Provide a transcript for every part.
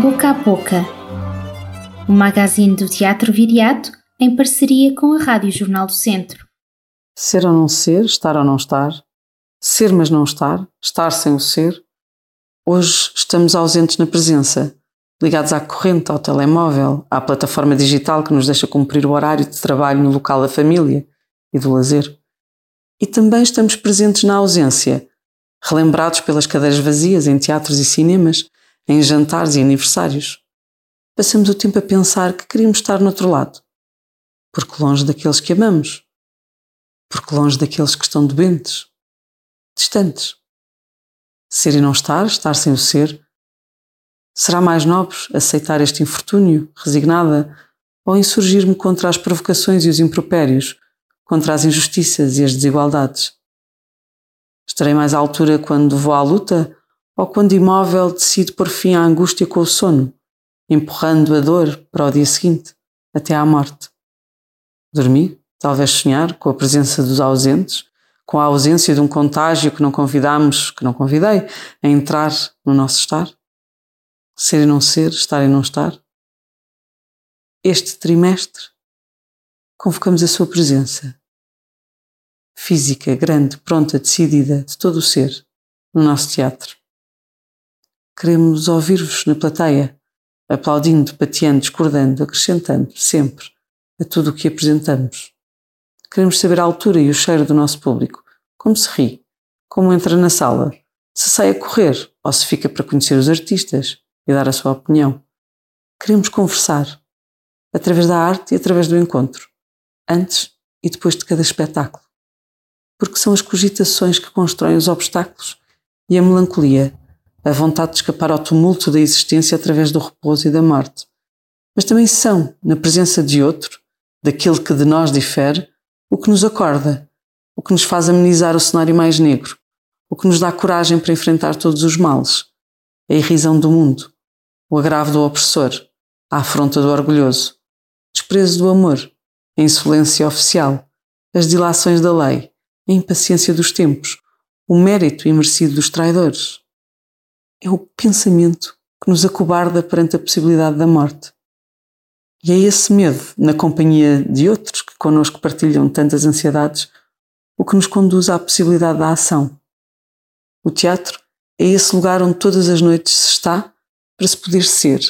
Boca a Boca, um magazine do Teatro Viriato em parceria com a Rádio Jornal do Centro. Ser ou não ser, estar ou não estar, ser mas não estar, estar sem o ser. Hoje estamos ausentes na presença, ligados à corrente, ao telemóvel, à plataforma digital que nos deixa cumprir o horário de trabalho no local da família e do lazer. E também estamos presentes na ausência, relembrados pelas cadeiras vazias em teatros e cinemas, em jantares e aniversários. Passamos o tempo a pensar que queríamos estar no outro lado, porque longe daqueles que amamos, porque longe daqueles que estão doentes, distantes. Ser e não estar, estar sem o ser. Será mais nobre aceitar este infortúnio, resignada, ou insurgir-me contra as provocações e os impropérios, contra as injustiças e as desigualdades? Estarei mais à altura quando vou à luta ou quando imóvel decido por fim à angústia com o sono, empurrando a dor para o dia seguinte, até à morte. Dormir, talvez sonhar com a presença dos ausentes, com a ausência de um contágio que não convidamos, que não convidei, a entrar no nosso estar? Ser e não ser, estar e não estar? Este trimestre, convocamos a sua presença, física, grande, pronta, decidida, de todo o ser, no nosso teatro. Queremos ouvir-vos na plateia, aplaudindo, pateando, discordando, acrescentando, sempre, a tudo o que apresentamos. Queremos saber a altura e o cheiro do nosso público, como se ri, como entra na sala, se sai a correr ou se fica para conhecer os artistas e dar a sua opinião. Queremos conversar, através da arte e através do encontro, antes e depois de cada espetáculo. Porque são as cogitações que constroem os obstáculos e a melancolia a vontade de escapar ao tumulto da existência através do repouso e da morte. Mas também são, na presença de outro, daquele que de nós difere, o que nos acorda, o que nos faz amenizar o cenário mais negro, o que nos dá coragem para enfrentar todos os males, a irrisão do mundo, o agravo do opressor, a afronta do orgulhoso, o desprezo do amor, a insolência oficial, as dilações da lei, a impaciência dos tempos, o mérito imerecido dos traidores é o pensamento que nos acobarda perante a possibilidade da morte. E é esse medo, na companhia de outros que connosco partilham tantas ansiedades, o que nos conduz à possibilidade da ação. O teatro é esse lugar onde todas as noites se está para se poder ser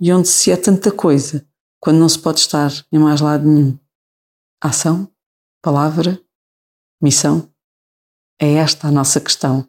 e onde se é tanta coisa quando não se pode estar em mais lado nenhum. Ação, palavra, missão. É esta a nossa questão.